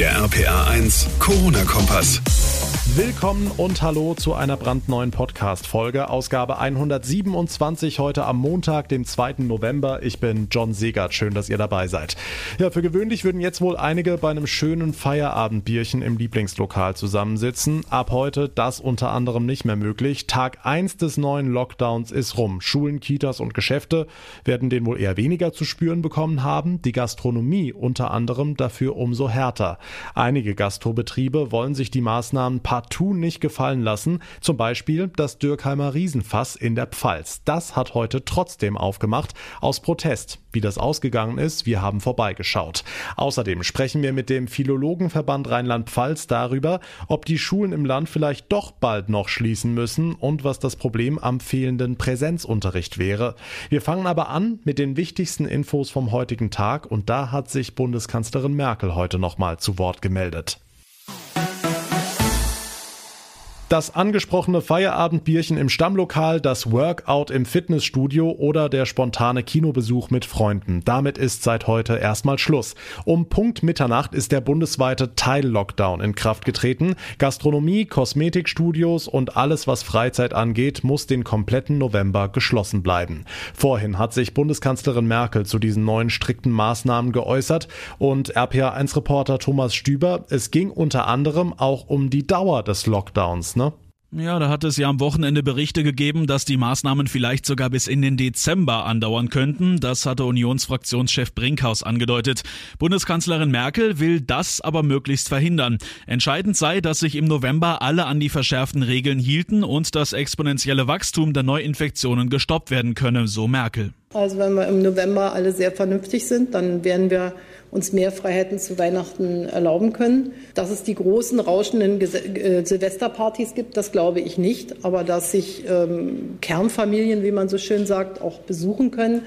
Der RPA 1 Corona-Kompass. Willkommen und hallo zu einer brandneuen Podcast-Folge, Ausgabe 127 heute am Montag, dem 2. November. Ich bin John Segert, schön, dass ihr dabei seid. Ja, für gewöhnlich würden jetzt wohl einige bei einem schönen Feierabendbierchen im Lieblingslokal zusammensitzen. Ab heute das unter anderem nicht mehr möglich. Tag 1 des neuen Lockdowns ist rum. Schulen, Kitas und Geschäfte werden den wohl eher weniger zu spüren bekommen haben. Die Gastronomie unter anderem dafür umso härter. Einige Gastrobetriebe wollen sich die Maßnahmen partout nicht gefallen lassen. Zum Beispiel das Dürkheimer Riesenfass in der Pfalz. Das hat heute trotzdem aufgemacht, aus Protest. Wie das ausgegangen ist, wir haben vorbeigeschaut. Außerdem sprechen wir mit dem Philologenverband Rheinland-Pfalz darüber, ob die Schulen im Land vielleicht doch bald noch schließen müssen und was das Problem am fehlenden Präsenzunterricht wäre. Wir fangen aber an mit den wichtigsten Infos vom heutigen Tag und da hat sich Bundeskanzlerin Merkel heute nochmal zu Wort gemeldet. Das angesprochene Feierabendbierchen im Stammlokal, das Workout im Fitnessstudio oder der spontane Kinobesuch mit Freunden. Damit ist seit heute erstmal Schluss. Um Punkt Mitternacht ist der bundesweite Teil-Lockdown in Kraft getreten. Gastronomie, Kosmetikstudios und alles, was Freizeit angeht, muss den kompletten November geschlossen bleiben. Vorhin hat sich Bundeskanzlerin Merkel zu diesen neuen strikten Maßnahmen geäußert und RPA1-Reporter Thomas Stüber, es ging unter anderem auch um die Dauer des Lockdowns? Ja, da hat es ja am Wochenende Berichte gegeben, dass die Maßnahmen vielleicht sogar bis in den Dezember andauern könnten. Das hatte Unionsfraktionschef Brinkhaus angedeutet. Bundeskanzlerin Merkel will das aber möglichst verhindern. Entscheidend sei, dass sich im November alle an die verschärften Regeln hielten und das exponentielle Wachstum der Neuinfektionen gestoppt werden könne, so Merkel. Also wenn wir im November alle sehr vernünftig sind, dann werden wir uns mehr Freiheiten zu Weihnachten erlauben können. Dass es die großen rauschenden äh, Silvesterpartys gibt, das glaube ich nicht. Aber dass sich ähm, Kernfamilien, wie man so schön sagt, auch besuchen können.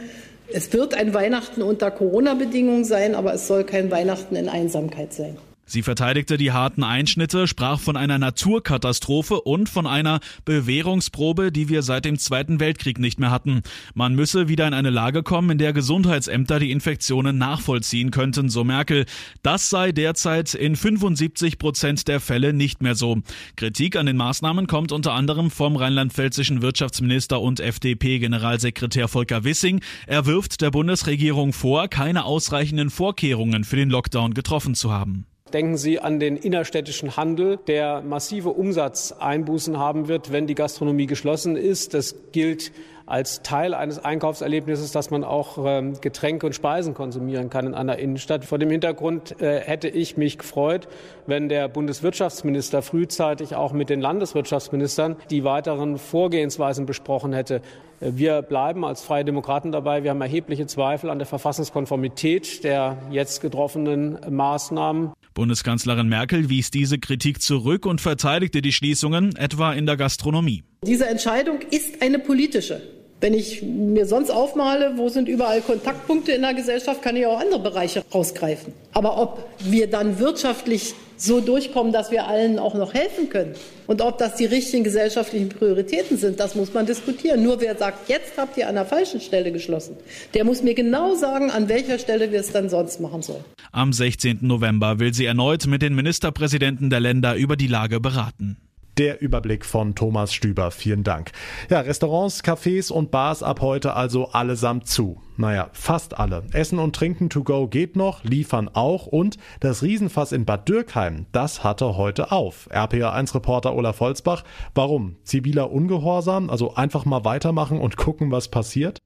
Es wird ein Weihnachten unter Corona-Bedingungen sein, aber es soll kein Weihnachten in Einsamkeit sein. Sie verteidigte die harten Einschnitte, sprach von einer Naturkatastrophe und von einer Bewährungsprobe, die wir seit dem Zweiten Weltkrieg nicht mehr hatten. Man müsse wieder in eine Lage kommen, in der Gesundheitsämter die Infektionen nachvollziehen könnten, so Merkel. Das sei derzeit in 75 Prozent der Fälle nicht mehr so. Kritik an den Maßnahmen kommt unter anderem vom rheinland-pfälzischen Wirtschaftsminister und FDP-Generalsekretär Volker Wissing. Er wirft der Bundesregierung vor, keine ausreichenden Vorkehrungen für den Lockdown getroffen zu haben. Denken Sie an den innerstädtischen Handel, der massive Umsatzeinbußen haben wird, wenn die Gastronomie geschlossen ist. Das gilt als Teil eines Einkaufserlebnisses, dass man auch ähm, Getränke und Speisen konsumieren kann in einer Innenstadt. Vor dem Hintergrund äh, hätte ich mich gefreut, wenn der Bundeswirtschaftsminister frühzeitig auch mit den Landeswirtschaftsministern die weiteren Vorgehensweisen besprochen hätte. Äh, wir bleiben als Freie Demokraten dabei. Wir haben erhebliche Zweifel an der Verfassungskonformität der jetzt getroffenen Maßnahmen. Bundeskanzlerin Merkel wies diese Kritik zurück und verteidigte die Schließungen, etwa in der Gastronomie. Diese Entscheidung ist eine politische. Wenn ich mir sonst aufmale, wo sind überall Kontaktpunkte in der Gesellschaft, kann ich auch andere Bereiche rausgreifen. Aber ob wir dann wirtschaftlich so durchkommen, dass wir allen auch noch helfen können und ob das die richtigen gesellschaftlichen Prioritäten sind, das muss man diskutieren. Nur wer sagt, jetzt habt ihr an der falschen Stelle geschlossen, der muss mir genau sagen, an welcher Stelle wir es dann sonst machen sollen. Am 16. November will sie erneut mit den Ministerpräsidenten der Länder über die Lage beraten. Der Überblick von Thomas Stüber. Vielen Dank. Ja, Restaurants, Cafés und Bars ab heute also allesamt zu. Naja, fast alle. Essen und Trinken to go geht noch, liefern auch und das Riesenfass in Bad Dürkheim, das hatte heute auf. RPA1-Reporter Olaf Holzbach. Warum? Ziviler Ungehorsam? Also einfach mal weitermachen und gucken, was passiert?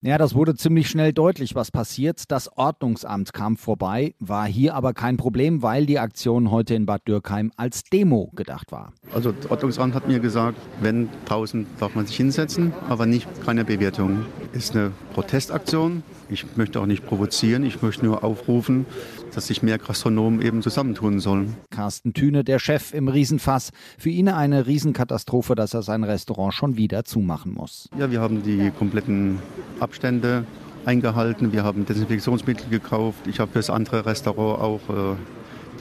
Ja, das wurde ziemlich schnell deutlich, was passiert. Das Ordnungsamt kam vorbei, war hier aber kein Problem, weil die Aktion heute in Bad Dürkheim als Demo gedacht war. Also das Ordnungsamt hat mir gesagt, wenn draußen darf man sich hinsetzen, aber nicht keine Bewertung. Ist eine Protestaktion. Ich möchte auch nicht provozieren, ich möchte nur aufrufen, dass sich mehr Gastronomen eben zusammentun sollen. Carsten Thüne, der Chef im Riesenfass. Für ihn eine Riesenkatastrophe, dass er sein Restaurant schon wieder zumachen muss. Ja, wir haben die kompletten Abstände eingehalten. Wir haben Desinfektionsmittel gekauft. Ich habe für das andere Restaurant auch äh,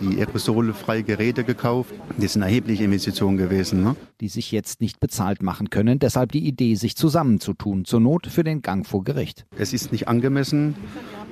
die aerosolfreie Geräte gekauft. Das sind erhebliche Investitionen gewesen. Ne? Die sich jetzt nicht bezahlt machen können. Deshalb die Idee, sich zusammenzutun. Zur Not für den Gang vor Gericht. Es ist nicht angemessen,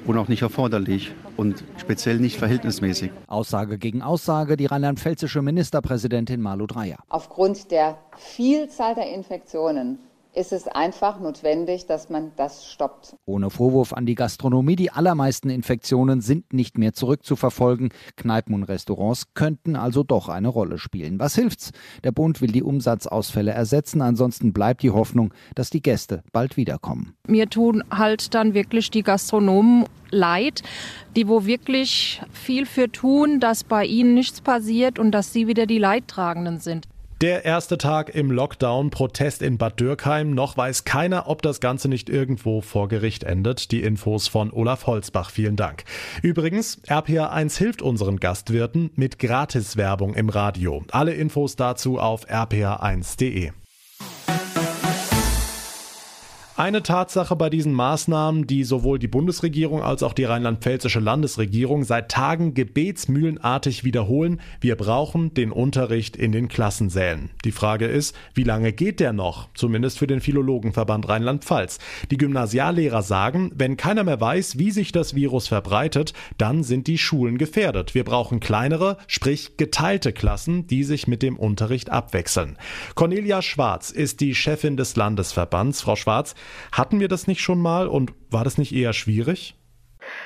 und auch nicht erforderlich und speziell nicht verhältnismäßig. Aussage gegen Aussage die rheinland-pfälzische Ministerpräsidentin Malu Dreyer. Aufgrund der Vielzahl der Infektionen ist es einfach notwendig, dass man das stoppt. Ohne Vorwurf an die Gastronomie, die allermeisten Infektionen sind nicht mehr zurückzuverfolgen. Kneipen und Restaurants könnten also doch eine Rolle spielen. Was hilft's? Der Bund will die Umsatzausfälle ersetzen, ansonsten bleibt die Hoffnung, dass die Gäste bald wiederkommen. Mir tun halt dann wirklich die Gastronomen leid, die wo wirklich viel für tun, dass bei ihnen nichts passiert und dass sie wieder die Leidtragenden sind. Der erste Tag im Lockdown, Protest in Bad Dürkheim. Noch weiß keiner, ob das Ganze nicht irgendwo vor Gericht endet. Die Infos von Olaf Holzbach. Vielen Dank. Übrigens, RPA1 hilft unseren Gastwirten mit Gratiswerbung im Radio. Alle Infos dazu auf rpa1.de. Eine Tatsache bei diesen Maßnahmen, die sowohl die Bundesregierung als auch die rheinland-pfälzische Landesregierung seit Tagen gebetsmühlenartig wiederholen, wir brauchen den Unterricht in den Klassensälen. Die Frage ist, wie lange geht der noch? Zumindest für den Philologenverband Rheinland-Pfalz. Die Gymnasiallehrer sagen, wenn keiner mehr weiß, wie sich das Virus verbreitet, dann sind die Schulen gefährdet. Wir brauchen kleinere, sprich geteilte Klassen, die sich mit dem Unterricht abwechseln. Cornelia Schwarz ist die Chefin des Landesverbands. Frau Schwarz, hatten wir das nicht schon mal und war das nicht eher schwierig?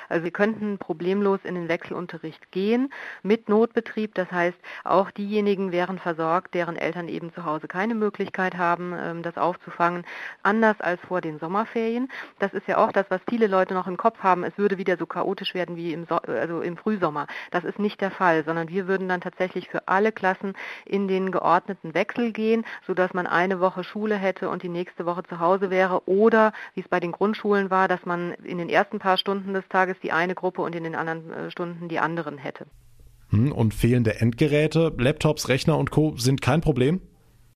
Also wir könnten problemlos in den Wechselunterricht gehen mit Notbetrieb. Das heißt, auch diejenigen wären versorgt, deren Eltern eben zu Hause keine Möglichkeit haben, ähm, das aufzufangen, anders als vor den Sommerferien. Das ist ja auch das, was viele Leute noch im Kopf haben. Es würde wieder so chaotisch werden wie im, so also im Frühsommer. Das ist nicht der Fall, sondern wir würden dann tatsächlich für alle Klassen in den geordneten Wechsel gehen, sodass man eine Woche Schule hätte und die nächste Woche zu Hause wäre. Oder, wie es bei den Grundschulen war, dass man in den ersten paar Stunden des Tages die eine Gruppe und in den anderen äh, Stunden die anderen hätte. Hm, und fehlende Endgeräte, Laptops, Rechner und Co. sind kein Problem?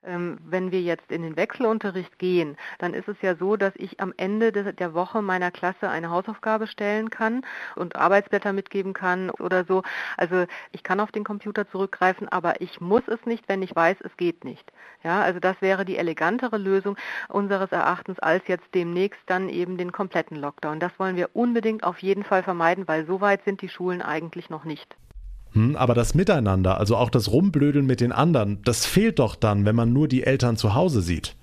Ähm, wenn wir jetzt in den Wechselunterricht gehen, dann ist es ja so, dass ich am Ende der Woche meiner Klasse eine Hausaufgabe stellen kann und Arbeitsblätter mitgeben kann oder so. Also ich kann auf den Computer zurückgreifen, aber ich muss es nicht, wenn ich weiß, es geht nicht. Ja, also das wäre die elegantere Lösung unseres Erachtens als jetzt demnächst dann eben den kompletten Lockdown. Das wollen wir unbedingt auf jeden Fall vermeiden, weil so weit sind die Schulen eigentlich noch nicht. Hm, aber das Miteinander, also auch das Rumblödeln mit den anderen, das fehlt doch dann, wenn man nur die Eltern zu Hause sieht.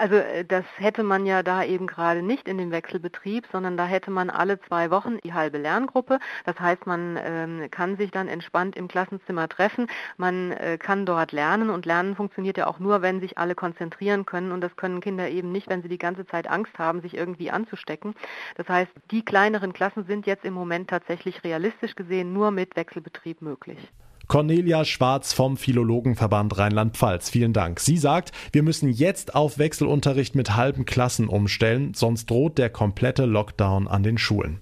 Also äh, das hätte man ja da eben gerade nicht in dem Wechselbetrieb, sondern da hätte man alle zwei Wochen die halbe Lerngruppe. Das heißt, man ähm, kann sich dann entspannt im Klassenzimmer treffen, man äh, kann dort lernen und Lernen funktioniert ja auch nur, wenn sich alle konzentrieren können und das können Kinder eben nicht, wenn sie die ganze Zeit Angst haben, sich irgendwie anzustecken. Das heißt, die kleineren Klassen sind jetzt im Moment tatsächlich realistisch gesehen nur mit Wechselbetrieb möglich. Cornelia Schwarz vom Philologenverband Rheinland-Pfalz. Vielen Dank. Sie sagt, wir müssen jetzt auf Wechselunterricht mit halben Klassen umstellen, sonst droht der komplette Lockdown an den Schulen.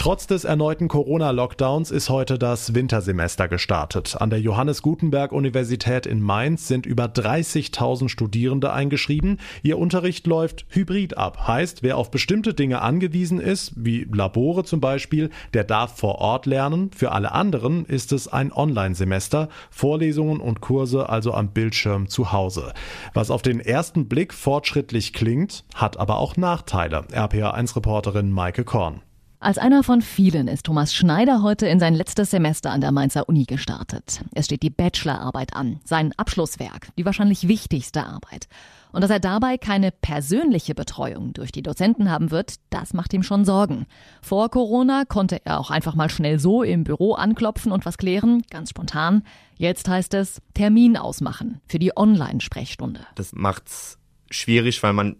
Trotz des erneuten Corona-Lockdowns ist heute das Wintersemester gestartet. An der Johannes Gutenberg Universität in Mainz sind über 30.000 Studierende eingeschrieben. Ihr Unterricht läuft hybrid ab. Heißt, wer auf bestimmte Dinge angewiesen ist, wie Labore zum Beispiel, der darf vor Ort lernen. Für alle anderen ist es ein Online-Semester. Vorlesungen und Kurse also am Bildschirm zu Hause. Was auf den ersten Blick fortschrittlich klingt, hat aber auch Nachteile. RPA1-Reporterin Maike Korn. Als einer von vielen ist Thomas Schneider heute in sein letztes Semester an der Mainzer Uni gestartet. Es steht die Bachelorarbeit an, sein Abschlusswerk, die wahrscheinlich wichtigste Arbeit. Und dass er dabei keine persönliche Betreuung durch die Dozenten haben wird, das macht ihm schon Sorgen. Vor Corona konnte er auch einfach mal schnell so im Büro anklopfen und was klären, ganz spontan. Jetzt heißt es Termin ausmachen für die Online-Sprechstunde. Das macht's schwierig, weil man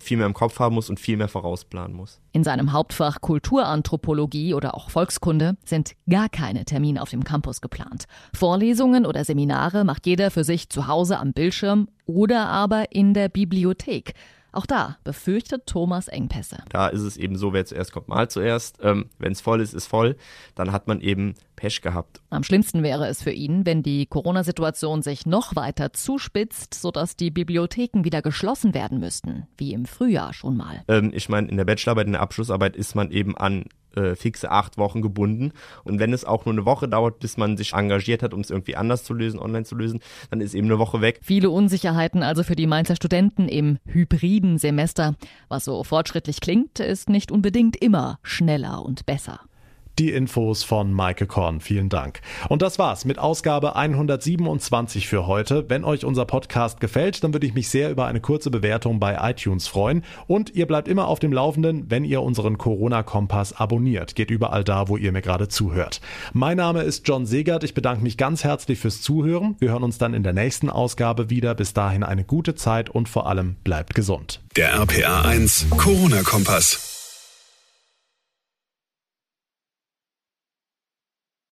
viel mehr im Kopf haben muss und viel mehr vorausplanen muss. In seinem Hauptfach Kulturanthropologie oder auch Volkskunde sind gar keine Termine auf dem Campus geplant. Vorlesungen oder Seminare macht jeder für sich zu Hause am Bildschirm oder aber in der Bibliothek. Auch da befürchtet Thomas Engpässe. Da ist es eben so, wer zuerst kommt, mal zuerst. Ähm, Wenn es voll ist, ist voll. Dann hat man eben Pech gehabt. Am schlimmsten wäre es für ihn, wenn die Corona-Situation sich noch weiter zuspitzt, sodass die Bibliotheken wieder geschlossen werden müssten, wie im Frühjahr schon mal. Ähm, ich meine, in der Bachelorarbeit, in der Abschlussarbeit ist man eben an äh, fixe acht Wochen gebunden. Und wenn es auch nur eine Woche dauert, bis man sich engagiert hat, um es irgendwie anders zu lösen, online zu lösen, dann ist eben eine Woche weg. Viele Unsicherheiten also für die Mainzer Studenten im hybriden Semester. Was so fortschrittlich klingt, ist nicht unbedingt immer schneller und besser. Die Infos von Maike Korn. Vielen Dank. Und das war's mit Ausgabe 127 für heute. Wenn euch unser Podcast gefällt, dann würde ich mich sehr über eine kurze Bewertung bei iTunes freuen. Und ihr bleibt immer auf dem Laufenden, wenn ihr unseren Corona-Kompass abonniert. Geht überall da, wo ihr mir gerade zuhört. Mein Name ist John Segert. Ich bedanke mich ganz herzlich fürs Zuhören. Wir hören uns dann in der nächsten Ausgabe wieder. Bis dahin eine gute Zeit und vor allem bleibt gesund. Der RPA 1 Corona-Kompass.